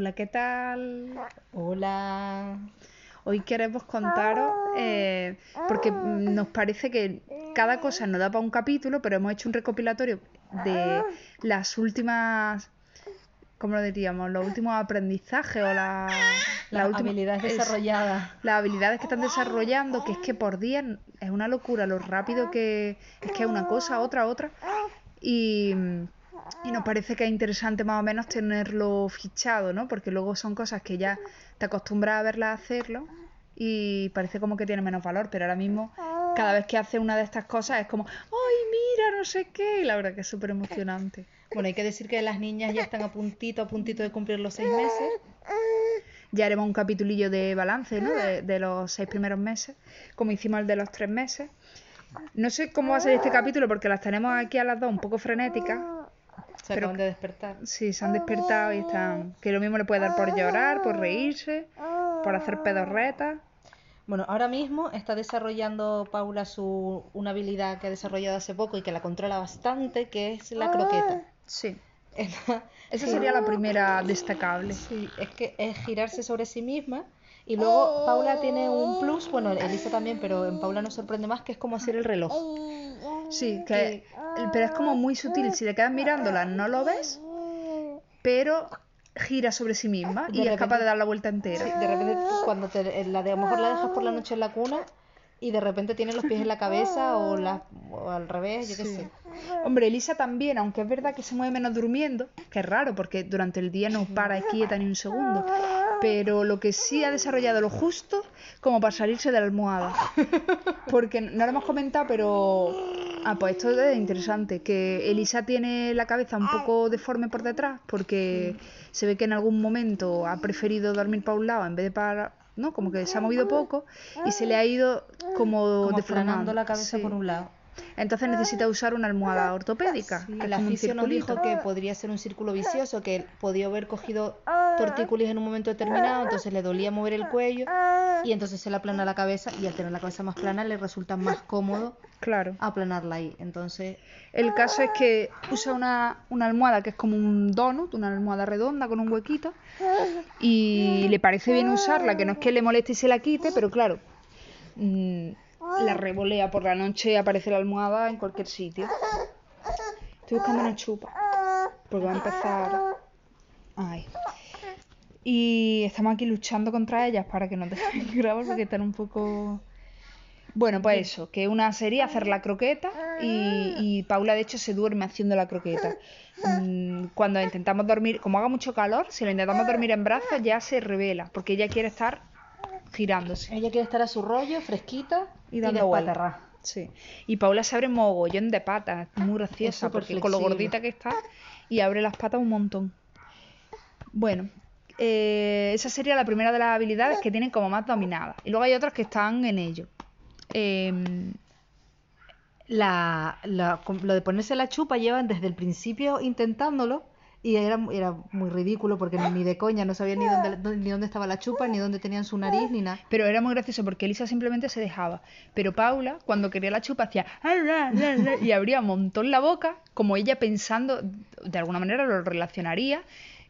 Hola, ¿qué tal? Hola. Hoy queremos contaros, eh, porque nos parece que cada cosa nos da para un capítulo, pero hemos hecho un recopilatorio de las últimas, ¿cómo lo diríamos? Los últimos aprendizajes o la, Las habilidades es- desarrolladas. las habilidades que están desarrollando, que es que por día es una locura lo rápido que es que es una cosa, otra, otra. Y, y nos parece que es interesante más o menos tenerlo fichado, ¿no? Porque luego son cosas que ya te acostumbras a verlas hacerlo y parece como que tiene menos valor, pero ahora mismo cada vez que hace una de estas cosas es como, ¡ay, mira, no sé qué! Y la verdad que es súper emocionante. Bueno, hay que decir que las niñas ya están a puntito, a puntito de cumplir los seis meses. Ya haremos un capitulillo de balance, ¿no? De, de los seis primeros meses, como hicimos el de los tres meses. No sé cómo va a ser este capítulo porque las tenemos aquí a las dos un poco frenéticas. Se acaban de despertar. Sí, se han despertado y están... Que lo mismo le puede dar por llorar, por reírse, por hacer pedorretas. Bueno, ahora mismo está desarrollando Paula su una habilidad que ha desarrollado hace poco y que la controla bastante, que es la croqueta. Sí. Esa Esa sería la primera destacable. Sí, es que es girarse sobre sí misma. Y luego Paula tiene un plus, bueno, Elisa también, pero en Paula nos sorprende más, que es como hacer el reloj. Sí, que... Pero es como muy sutil. Si le quedas mirándola no lo ves, pero gira sobre sí misma y es capaz de dar la vuelta entera. Sí, de repente cuando te, la de, a lo mejor la dejas por la noche en la cuna y de repente tiene los pies en la cabeza o, la, o al revés, yo qué Sí. sé. Hombre, Elisa también, aunque es verdad que se mueve menos durmiendo, que es raro porque durante el día no para quieta ni un segundo, pero lo que sí ha desarrollado lo justo como para salirse de la almohada. Porque no lo hemos comentado, pero... Ah, pues esto es interesante, que Elisa tiene la cabeza un poco deforme por detrás porque se ve que en algún momento ha preferido dormir para un lado en vez de para... ¿no? Como que se ha movido poco y se le ha ido como, Como deformando. la cabeza Sí. por un lado. Entonces necesita usar una almohada ortopédica. Sí, que un fisio nos dijo que podría ser un círculo vicioso, que podía haber cogido tortícolis en un momento determinado, entonces le dolía mover el cuello y entonces se le aplana la cabeza y al tener la cabeza más plana le resulta más cómodo Claro. aplanarla ahí. Entonces, El caso es que usa una, una almohada que es como un donut, una almohada redonda con un huequito, y le parece bien usarla, que no es que le moleste y se la quite, pero claro, mm, la revolea por la noche y aparece la almohada en cualquier sitio. Estoy buscando una chupa, porque va a empezar... Ay. Y estamos aquí luchando contra ellas para que nos dejen grabar porque están un poco... Bueno, pues eso, que una sería hacer la croqueta y, y Paula de hecho se duerme haciendo la croqueta. Mm, Cuando intentamos dormir, como haga mucho calor, si lo intentamos dormir en brazos ya se revela, porque ella quiere estar girándose ella quiere estar a su rollo, fresquita y dando vueltas. Sí. Y Paula se abre mogollón de patas, muy graciosa, porque con lo gordita que está y abre las patas un montón. Bueno, eh, esa sería la primera de las habilidades que tienen como más dominadas. Y luego hay otras que están en ello. Em, La, la- lo de ponerse la chupa llevan desde el principio intentándolo y era, era muy ridículo porque ni, de coña no sabían ni dónde, ni dónde estaba la chupa, ni dónde tenían su nariz, ni nada. Pero era muy gracioso porque Elisa simplemente se dejaba. Pero Paula, cuando quería la chupa, hacía "Arra, arra", y abría un montón la boca, como ella pensando, de alguna manera lo relacionaría,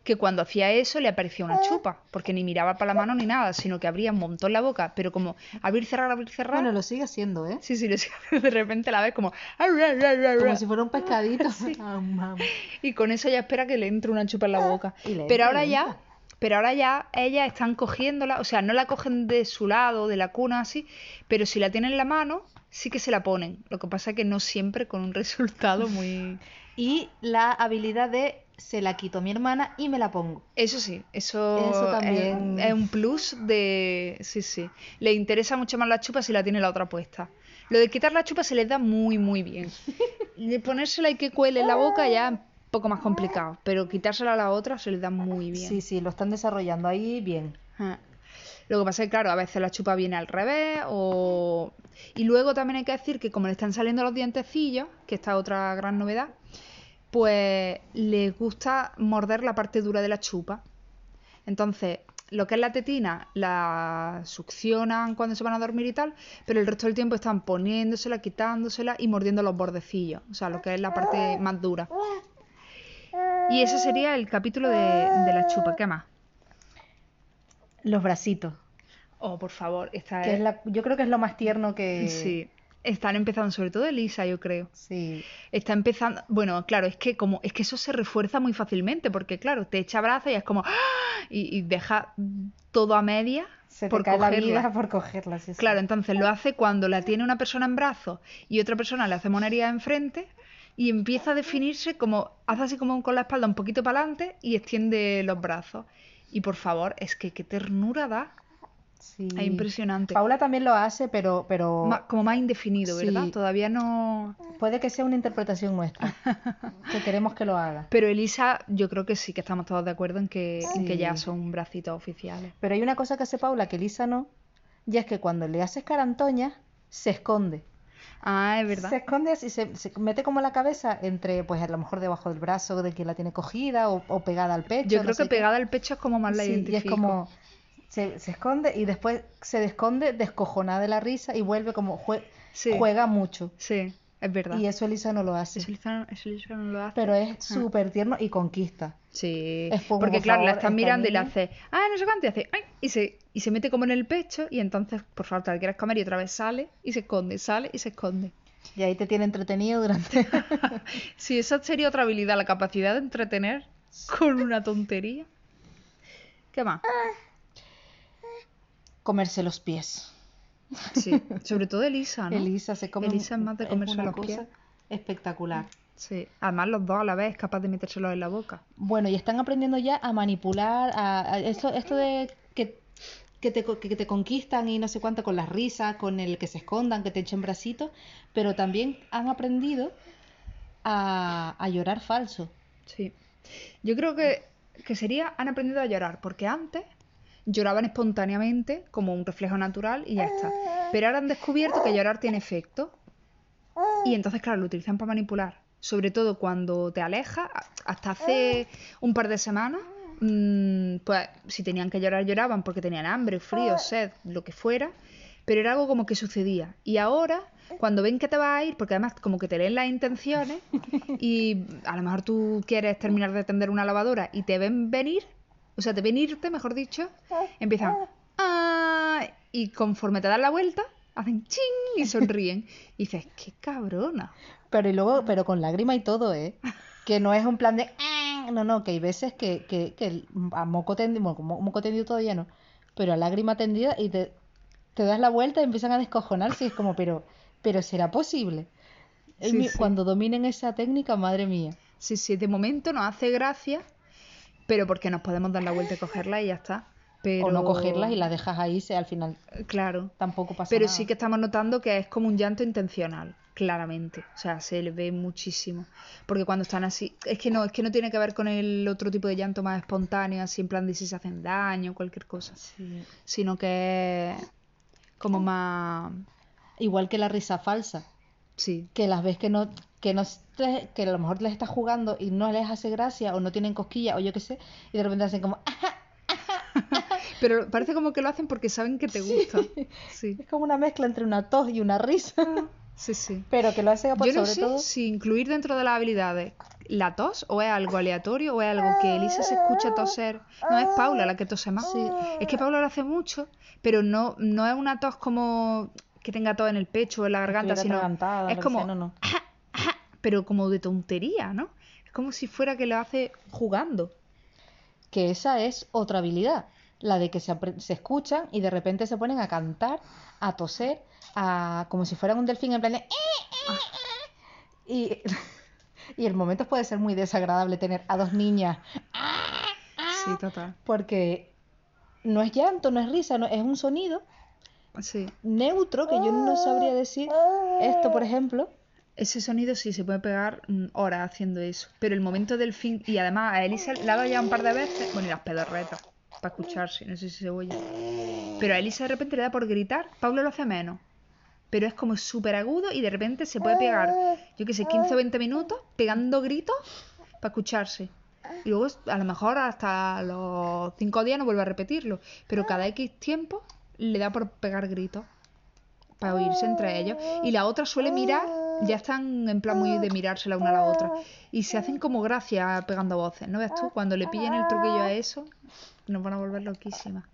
que cuando hacía eso le aparecía una chupa, porque ni miraba para la mano ni nada, sino que abría un montón la boca, pero como abrir, cerrar, abrir, cerrar. Bueno, lo sigue haciendo, ¿eh? Sí, sí, lo sigue, de repente la ves como "Arra, arra, arra", Como si fuera un pescadito. Am, am. y con eso ya espera que le entre una chupa en la boca. Pero ahora ya, pero ahora ya ellas están cogiéndola, o sea, no la cogen de su lado, de la cuna así, pero si la tienen en la mano, sí que se la ponen. Lo que pasa es que no siempre con un resultado muy... Y la habilidad de se la quito a mi hermana y me la pongo. Eso sí, eso, Eso es- también. Es, un plus de... Sí, sí. Le interesa mucho más la chupa si la tiene la otra puesta. Lo de quitar la chupa se les da muy, muy bien. De ponérsela y que cuele en la boca ya es un poco más complicado, pero quitársela a la otra se les da muy bien. Sí, sí, lo están desarrollando ahí bien. Ah. Lo que pasa es que, claro, a veces la chupa viene al revés o... Y luego también hay que decir que como le están saliendo los dientecillos, que esta es otra gran novedad, pues les gusta morder la parte dura de la chupa. Entonces, lo que es la tetina la succionan cuando se van a dormir y tal, pero el resto del tiempo están poniéndosela, quitándosela y mordiendo los bordecillos, o sea, lo que es la parte más dura. Y ese sería el capítulo de, de la chupa. ¿Qué más? Los bracitos. Oh, por favor, esta Que es... es la, yo creo que es lo más tierno que. Sí. Están empezando, sobre todo Elisa, yo creo. Sí. Está empezando, bueno, claro, es que como es que eso se refuerza muy fácilmente, porque claro, te echa brazos y es como ¡ah! y, y deja todo a media Se te por cae la cogerla. vida por cogerla. sí, sí. Claro, entonces lo hace cuando la tiene una persona en brazos y otra persona le hace monería enfrente y empieza a definirse como, hace así como con la espalda un poquito para adelante y extiende los brazos. Y por favor, es que qué ternura da. Sí. Es impresionante. Paula también lo hace, pero, pero Ma- como más indefinido, ¿verdad? Sí. Todavía no... puede que sea una interpretación nuestra. que queremos que lo haga. Pero Elisa, yo creo que sí, que estamos todos de acuerdo en que, en que ya Sí. son bracitos oficiales. Pero hay una cosa que hace Paula que Lisa no, y es que cuando le haces carantoña, se esconde. Ah, es verdad. Se esconde así, se, se mete como la cabeza entre, pues a lo mejor debajo del brazo de quien la tiene cogida o, o pegada al pecho. Yo creo que qué. pegada al pecho es como más la Sí, y es identifico. como se, se esconde y después se desconde descojonada de la risa y vuelve como jue- Sí. juega mucho. Sí, es verdad. Y eso Elisa no lo hace. Eso Elisa, eso Elisa no lo hace. Pero es súper tierno y conquista. Sí, Es como, porque por claro, la favor, esta mirando y le hace, ah, no sé cuánto, y hace, ay, y se, y se mete como en el pecho, y entonces, por favor, te la quieres comer, y otra vez sale, y se esconde, sale y se esconde. Y ahí te tiene entretenido durante... Sí, esa sería otra habilidad, la capacidad de entretener con una tontería. ¿Qué más? Comerse los pies. Sí, sobre todo Elisa, ¿no? Elisa se come Elisa es más de comerse una los cosa pies. espectacular. Sí, además los dos a la vez, capaz de metérselos en la boca. Bueno, y están aprendiendo ya a manipular, a, a esto, esto de que, que, te, que te conquistan y no sé cuánto con las risas, con el que se escondan, que te echen bracitos, pero también han aprendido a, a llorar falso. Sí. Yo creo que, que sería, han aprendido a llorar, porque antes lloraban espontáneamente, como un reflejo natural, y ya está. Pero ahora han descubierto que llorar tiene efecto. Y entonces, claro, lo utilizan para manipular. Sobre todo cuando te alejas, hasta hace un par de semanas, mm, pues si tenían que llorar, lloraban porque tenían hambre, frío, sed, lo que fuera. Pero era algo como que sucedía. Y ahora, cuando ven que te vas a ir, porque además como que te leen las intenciones, y a lo mejor tú quieres terminar de tender una lavadora y te ven venir, o sea, te ven irte, mejor dicho, empiezan "Ah", y conforme te dan la vuelta, hacen ching y sonríen. Y dices, qué cabrona. Pero y luego, pero con lágrima y todo, ¿eh? Que no es un plan de "Ah", no, no, que hay veces que, que, que a moco tendido, bueno, mo- moco tendido todavía no, pero a lágrima tendida y te, te das la vuelta y empiezan a descojonarse y es como, pero, pero ¿será posible? El Sí, mi- sí. Cuando dominen esa técnica, madre mía. Sí, sí, de momento nos hace gracia, pero porque nos podemos dar la vuelta y cogerla y ya está. Pero... O no cogerlas y las dejas ahí, se, al final Claro. tampoco pasa Pero nada. sí que estamos notando que es como un llanto intencional, claramente. O sea, se le ve muchísimo. Porque cuando están así, es que no, es que no tiene que ver con el otro tipo de llanto más espontáneo, así en plan de si se hacen daño, cualquier cosa. Sí. Sino que es como más Igual que la risa falsa, sí, que las ves que no, que no que a lo mejor les estás jugando y no les hace gracia o no tienen cosquilla o yo qué sé, y de repente hacen como "Ah", pero parece como que lo hacen porque saben que te gusta. Sí. es como una mezcla entre una tos y una risa, Sí, sí. pero que lo hacen por Yo no sobre sé todo si incluir dentro de las habilidades la tos o es algo aleatorio o es algo que Elisa se escucha toser. No, es Paula la que tose más. Sí. Es que Paula lo hace mucho, pero no, no es una tos como que tenga tos en el pecho o en la garganta, sino es como, no. Pero como de tontería, ¿no? Es como si fuera que lo hace jugando. que esa es otra habilidad, la de que se, se escuchan y de repente se ponen a cantar, a toser, a como si fueran un delfín en plan de "Eh, eh, eh". y, y el momento puede ser muy desagradable tener a dos niñas Sí, total. porque no es llanto, no es risa, no, es un sonido Sí. neutro que yo no sabría decir esto, por ejemplo. Ese sonido sí se puede pegar mm, horas haciendo eso. Pero el momento del fin. Y además a Elisa le ha dado ya un par de veces. Bueno, y las pedorretas. Para escucharse. No sé si se oye. Pero a Elisa de repente le da por gritar. Pablo lo hace menos. Pero es como súper agudo y de repente se puede pegar, yo qué sé, 15 o 20 minutos pegando gritos para escucharse. Y luego a lo mejor hasta los 5 días no vuelve a repetirlo. Pero cada X tiempo le da por pegar gritos para oírse entre ellos. Y la otra suele mirar, ya están en plan muy de mirarse la una a la otra. Y se hacen como gracia pegando voces. ¿No ves tú? Cuando le pillen el truquillo a eso, nos van a volver loquísimas.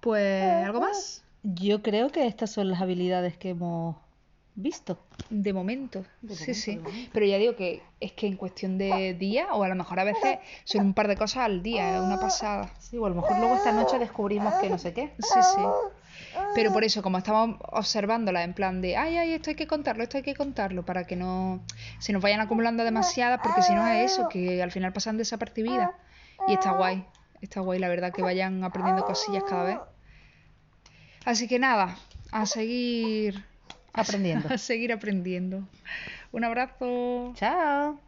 Pues, ¿algo más? Yo creo que estas son las habilidades que hemos visto. De momento, De sí, momento, sí. momento. Pero ya digo que es que en cuestión de días, o a lo mejor a veces son un par de cosas al día, una pasada. Sí, o a lo mejor luego esta noche descubrimos que no sé qué. Sí, sí. Pero por eso, como estamos observándola en plan de, ay, ay, esto hay que contarlo, esto hay que contarlo, para que no se nos vayan acumulando demasiadas, porque si no es eso, que al final pasan desapercibidas. Y está guay, está guay, la verdad, que vayan aprendiendo cosillas cada vez. Así que nada, a seguir Aprendiendo. a seguir aprendiendo. Un abrazo. Chao.